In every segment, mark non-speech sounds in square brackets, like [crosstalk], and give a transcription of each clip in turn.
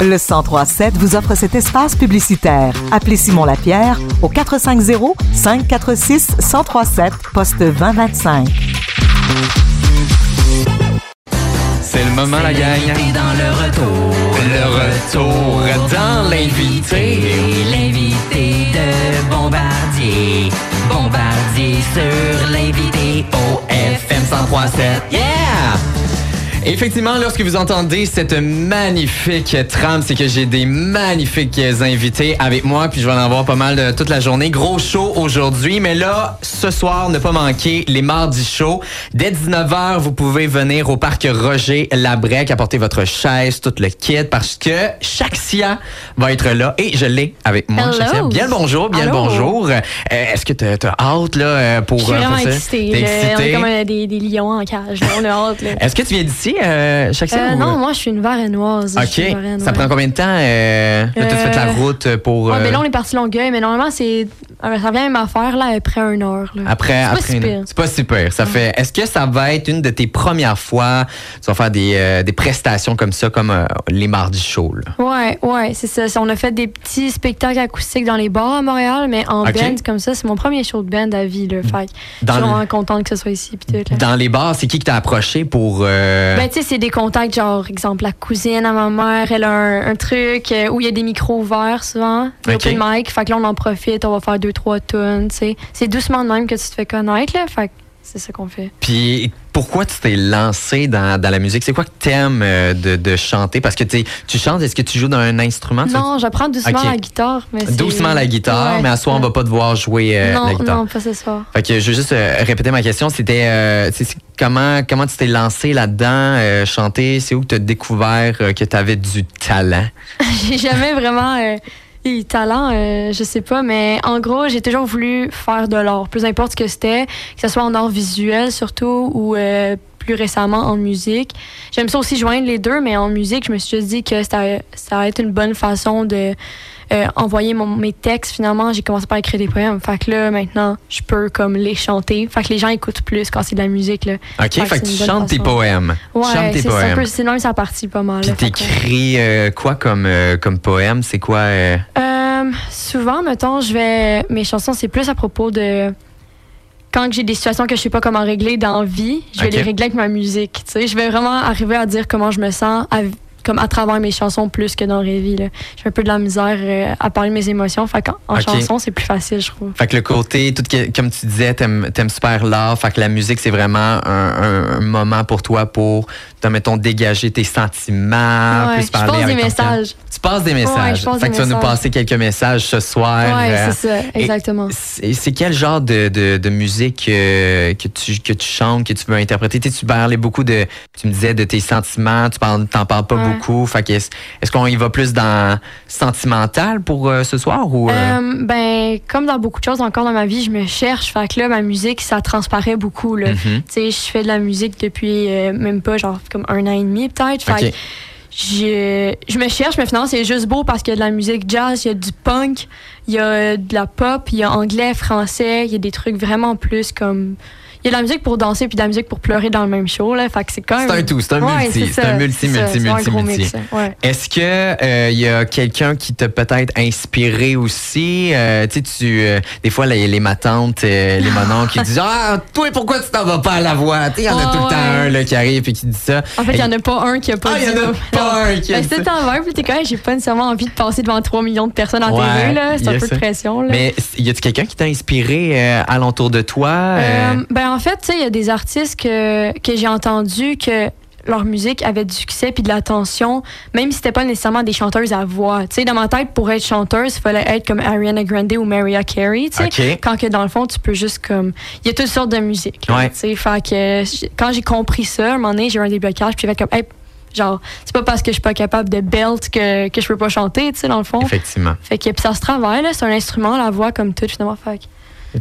Le 1037 vous offre cet espace publicitaire. Appelez Simon Lapierre au 450 546 1037 poste 2025. C'est le moment, la gang. dans le retour. Le retour dans l'invité. L'invité de Bombardier. Bombardier sur l'invité au FM 1037. Yeah! Effectivement, lorsque vous entendez cette magnifique trame, c'est que j'ai des magnifiques invités avec moi, puis je vais en avoir pas mal de toute la journée. Gros show aujourd'hui, mais là, ce soir, ne pas manquer les mardis shows. Dès 19h, vous pouvez venir au parc Roger Labrec, apporter votre chaise, tout le kit, parce que Shaxia va être là et je l'ai avec moi. Shaxia. Bien le bonjour, bien le bonjour. Euh, Est-ce que t'as as hâte là, euh, pour, Je suis euh, pour vraiment ça? excitée. On est comme des, des lions en cage. On a hâte. Là. Est-ce que tu viens d'ici, euh, Shaxia? Euh, ou- non, moi, je suis une varennoise. OK. une Ça ouais. prend combien de temps? Euh, là, t'as Euh, fait la route pour. Euh, mais là, on est parti Longueuil, mais normalement, c'est. Euh, Ça vient même à faire là, après une heure. Là. Après, C'est pas si une-. C'est pas super. Ça fait. Est-ce que ça va être une de tes premières fois? Tu vas faire des, euh, des prestations comme ça, comme euh, les mardis chauds. là? Ouais, ouais, c'est ça. On a fait des petits spectacles acoustiques dans les bars à Montréal, mais en OK. band comme ça, c'est mon premier show de band à vie. Là. Fait que je suis vraiment contente que ce soit ici. Tout, là. Dans les bars, c'est qui qui t'a approché pour. euh, Ben, tu sais, c'est des contacts, genre, exemple, la cousine à ma mère, elle a un, un truc où il y a des micros ouverts souvent, des OK. open mic. Fait que là, on en profite, on va faire deux, trois tonnes, tu sais. C'est doucement de même que tu te fais connaître, là. Fait que c'est ça qu'on fait. Puis pourquoi tu t'es lancé dans, dans la musique? C'est quoi que t'aimes euh, de, de chanter? Parce que tu chantes, est-ce que tu joues dans un instrument? Non, j'apprends doucement la guitare. Mais Doucement la guitare, Ouais, mais à soir, on va pas devoir jouer euh, non, la guitare. non, pas ce soir. Fait que je veux juste euh, répéter ma question. C'était euh, comment comment tu t'es lancé là-dedans, chanter? C'est où que tu as découvert que tu avais du talent? [laughs] j'ai jamais vraiment de talent, euh, je sais pas, mais en gros, j'ai toujours voulu faire de l'art, peu importe ce que c'était, que ce soit en art visuel surtout ou euh, plus récemment en musique. J'aime ça aussi joindre les deux, mais en musique, je me suis juste dit que ça, ça allait être une bonne façon de euh, envoyer mon- mes textes. Finalement, j'ai commencé par écrire des poèmes. Fait que là, maintenant, je peux comme les chanter. Fait que les gens écoutent plus quand c'est de la musique. Là. OK? Fait que Fait que c'est tu chantes tes poèmes. Ouais, tes c'est ça, un peu- même sa partie pas mal. Puis t'écris euh, quoi comme, euh, comme poème? C'est quoi? souvent, mettons, je vais. Mes chansons, c'est plus à propos de. Quand j'ai des situations que je sais pas comment régler dans la vie, je vais les régler avec ma musique. Tu sais, je vais vraiment arriver à dire comment je me sens à, comme à travers mes chansons plus que dans la vie. J'ai un peu de la misère euh, à parler de mes émotions. Fait en chanson, c'est plus facile, je trouve. Fait que le côté, tout que- comme tu disais, t'aimes aimes super l'art. Fait que la musique, c'est vraiment un, un- un moment pour toi pour, mettons, dégager tes sentiments, Ouais, plus je parler passe des avec messages. Tu passes des messages. passe fait des que tu vas nous passer quelques messages ce soir. Ouais, euh, c'est ça, exactement. C'est quel genre de, de, de musique euh, que, tu, que tu chantes, que tu veux interpréter? Tu parlais beaucoup de, tu me disais, de tes sentiments, tu parles, t'en parles pas Ouais. beaucoup. Fait est-ce qu'on y va plus dans sentimental pour euh, ce soir ou... euh, Euh, ben, comme dans beaucoup de choses encore dans ma vie, je me cherche. Fait que là, ma musique, ça transparaît beaucoup. Là. mhm. Tu sais, je fais de la musique depuis même pas, genre, comme un an et demi peut-être. Fait OK. que je, je me cherche, mais finalement, c'est juste beau parce qu'il y a de la musique jazz, il y a du punk, il y a de la pop, il y a anglais, français, il y a des trucs vraiment plus comme. Il y a de la musique pour danser puis de la musique pour pleurer dans le même show. Là. Fait que c'est quand même. C'est un tout, c'est un Ouais, multi, c'est un multi, multi, multi, multi. ouais. Est-ce que euh, y a quelqu'un qui t'a peut-être inspiré aussi? Euh, Tu sais, tu euh, des fois les, les matantes, euh, les mononcles qui disent [laughs] ah toi pourquoi tu t'en vas pas à la voix? Tu il y en a tout le temps un là, qui arrive et qui dit ça. En fait, il n'y en a pas un qui a pas Ah, il y dit en a pas un qui a Ben, dit c'est envers, puis t'es quand même, j'ai pas nécessairement envie de passer devant 3 millions de personnes en TV, là. C'est un peu de pression, là. Mais y a-tu quelqu'un qui t'a inspiré euh, alentour de toi Euh, ben en fait, tu sais, il y a des artistes que, que j'ai entendu que leur musique avait du succès puis de l'attention, même si c'était pas nécessairement des chanteuses à voix. Tu sais, dans ma tête, pour être chanteuse, il fallait être comme Ariana Grande ou Mariah Carey, tu sais. Quand que dans le fond, tu peux juste comme... Il y a toutes sortes de musique. Ouais. Tu sais, fait que quand j'ai compris ça, à un moment donné, j'ai eu un débloquage puis j'ai fait comme... Hey, genre, c'est pas parce que je suis pas capable de belt que, que je peux pas chanter, tu sais, dans le fond. Effectivement. Fait que puis ça se travaille, là. C'est un instrument, la voix, comme tout, finalement. Fait que-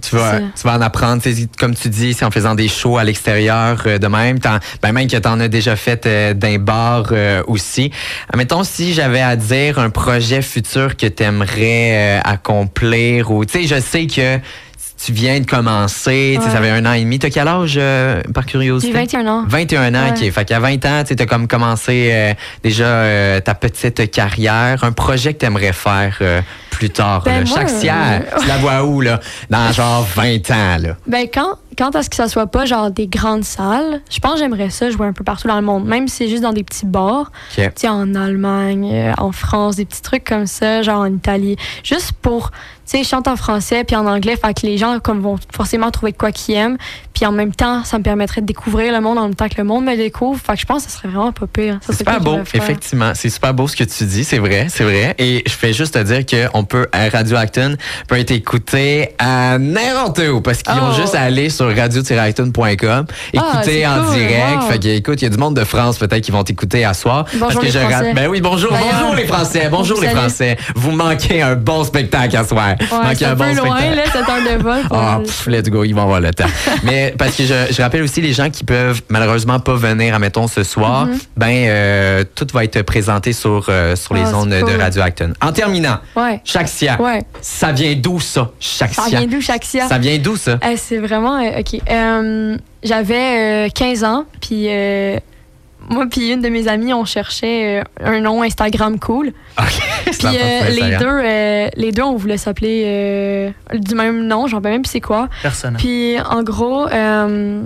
Tu vas, tu vas en apprendre, comme tu dis, c'est en faisant des shows à l'extérieur euh, de même. Ben même que tu en as déjà fait euh, d'un bar euh, aussi. Mettons, si j'avais à dire un projet futur que tu aimerais accomplir ou, tu sais, je sais que tu viens de commencer, tu sais, ça Ouais. fait un an et demi. T'as quel âge, euh, par curiosité? J'ai 21 ans. 21 ans, Ouais. OK. Fait qu'à 20 ans, tu as comme commencé euh, déjà euh, ta petite carrière, un projet que tu aimerais faire euh, plus tard. Ben, là. moi, Chaque sière, euh, tu la vois où, là? Dans genre 20 ans, là. Ben, quand, quand est-ce que ça soit pas genre des grandes salles, je pense que j'aimerais ça jouer un peu partout dans le monde, même si c'est juste dans des petits bars. Tu sais, en Allemagne, euh, en France, des petits trucs comme ça, genre en Italie. Juste pour, tu sais, je chante en français puis en anglais, fait que les gens comme vont forcément trouver de quoi qu'ils aiment. Puis en même temps, ça me permettrait de découvrir le monde en même temps que le monde me découvre. Fait que je pense que ça serait vraiment pas pire. C'est super beau, effectivement. C'est super beau ce que tu dis, c'est vrai, c'est vrai. Et je fais juste te dire qu'on peut, à Radio Acton, peut être écouté à n'importe où, parce qu'ils ont Oh. juste à aller sur radio-acton.com, écouter c'est en cool, direct. wow. Fait que, écoute, il y a du monde de France peut-être qui vont t'écouter à soir. Bonjour parce que les je Français. Ben oui, bonjour, bonjour les Français, bonjour les Français. Vous manquez un bon spectacle à soir. Ouais, manquez un peu loin, là, cette heure de vol. Ah, pff, let's go, ils vont avoir le temps. [laughs] Mais parce que je, je rappelle aussi les gens qui peuvent malheureusement pas venir, admettons, ce soir, ben euh, tout va être présenté sur, euh, sur les. Ah, ondes de. Radio Acton. En terminant, Ouais. Ouais. ça vient d'où ça? Chaque Ça vient d'où, chaque sia? Ça vient d'où ça? Eh, c'est vraiment. euh, OK. Euh, J'avais euh, 15 ans, puis euh, moi, puis une de mes amies, on cherchait euh, un nom Instagram cool. [laughs] Ok, c'est Puis euh, les, Instagram. deux, euh, les deux, on voulait s'appeler euh, du même nom, j'en sais même plus c'est quoi. Personne. Puis en gros, euh,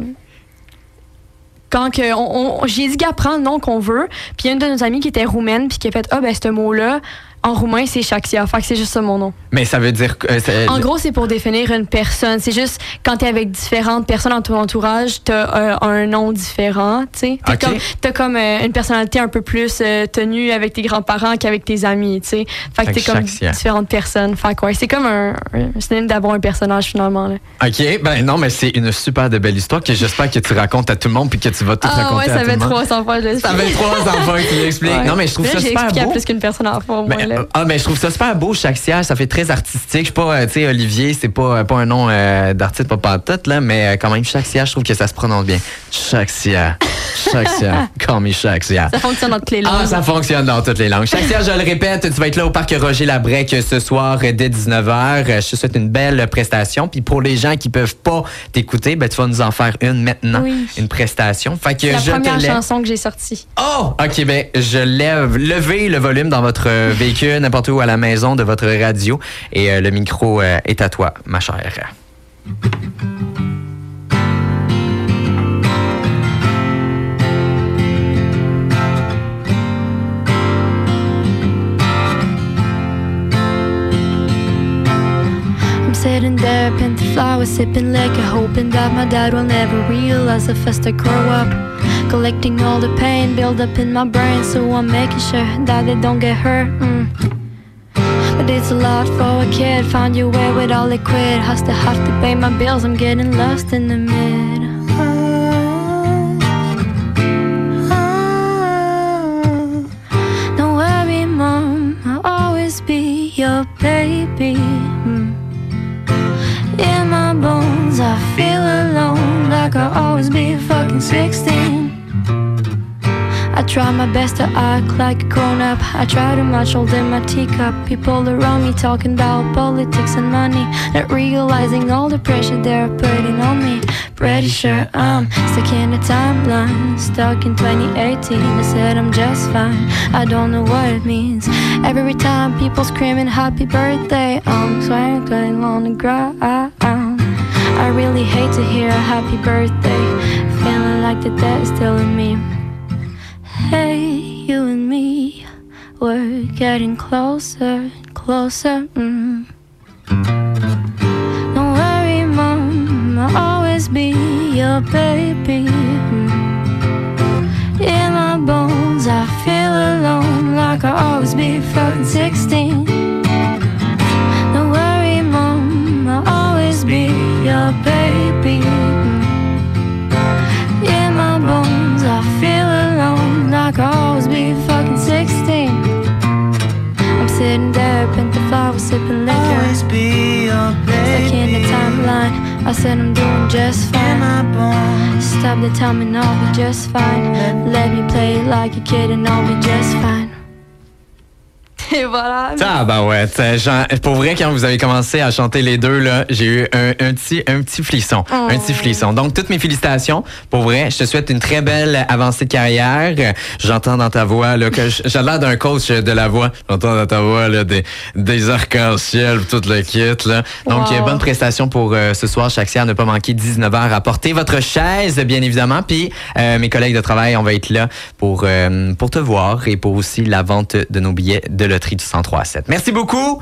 quand que on, on- j'ai dit qu'à prendre le nom qu'on veut, puis il y a une de nos amies qui était roumaine, puis qui a fait ah ben ce mot-là en roumain c'est Shaxia, fait que c'est juste ça mon nom. Mais ça veut dire que. euh, En gros, c'est pour définir une personne. C'est juste quand t'es avec différentes personnes dans ton entourage, t'as euh, un nom différent, tu sais. T'as comme, comme euh, une personnalité un peu plus euh, tenue avec tes grands-parents qu'avec tes amis, tu sais. Fait que Fait t'es comme différentes personnes. Fait que ouais, c'est comme un, un synonyme d'avoir un personnage finalement. Là. OK, ben non, mais c'est une super de belle histoire que j'espère que tu racontes à tout le monde puis que tu vas tout Ah raconter ouais, à ça tout fait le monde. 300 fois je Ça fait trois enfants que tu l'expliques. Ouais. Non, mais je trouve Là, ça super à beau. plus qu'une personne en fois, au moins, là. Euh, ah, mais je trouve ça super beau, chaque siège. Ça fait très artistique. Je sais pas, euh, tu sais, Olivier, c'est pas, euh, pas un nom euh, d'artiste, pas pantoute, là, mais quand même, chaque siège, je trouve que ça se prononce bien. Chaque siège. Siège. Call me chaque siège. Ça fonctionne dans toutes les langues. Ah, ça fonctionne dans toutes les langues. Siège, je le répète, tu vas être là au parc Roger Labrec ce soir dès 19h. Je te souhaite une belle prestation. Puis pour les gens qui peuvent pas t'écouter, ben, tu vas nous en faire une maintenant. Oui. Une prestation. Fait que C'est la je première chanson que j'ai sortie. Oh! OK, ben, je lève, levez le volume dans votre véhicule, n'importe où à la maison, de votre radio. Et euh, le micro euh, est à toi, ma chère. Sitting there, painting flowers, sipping liquor, hoping that my dad will never realize the first I grow up. Collecting all the pain built up in my brain, so I'm making sure that they don't get hurt. mm. But it's a lot for a kid. Find your way with all liquid. I to have to pay my bills. I'm getting lost in the mid. Feel alone, like I'll always be fucking 16. I try my best to act like a grown up. I try to match all in my teacup. People around me talking about politics and money, not realizing all the pressure they're putting on me. Pretty sure I'm stuck in a timeline, stuck in 2018. I said I'm just fine. I don't know what it means. Every time people screaming happy birthday, I'm swanking on the ground. I really hate to hear a happy birthday, feeling like the dead's still in me. Hey, you and me, we're getting closer, closer. Mm. Don't worry, mom, I'll always be your baby. Mm. In my bones, I feel alone, like I'll always be fucking 16. Said I'm doing just In fine. Stop the time and I'll be just fine. Let me play like a kid and I'll be just fine. Et voilà. Ah bah ouais, pour vrai quand vous avez commencé à chanter les deux là, j'ai eu un, un petit un petit frisson, Oh. un petit frisson. Donc toutes mes félicitations. Pour vrai, je te souhaite une très belle avancée de carrière. J'entends dans ta voix là que j'ai l'air d'un coach de la voix. J'entends dans ta voix là des des arcs-en-ciel, tout le kit là. Donc Wow. bonne prestation pour euh, ce soir Chaxia, ne pas manquer 19h à porter votre chaise bien évidemment. Puis euh, mes collègues de travail, on va être là pour euh, pour te voir et pour aussi la vente de nos billets de loterie du 1037. Merci beaucoup.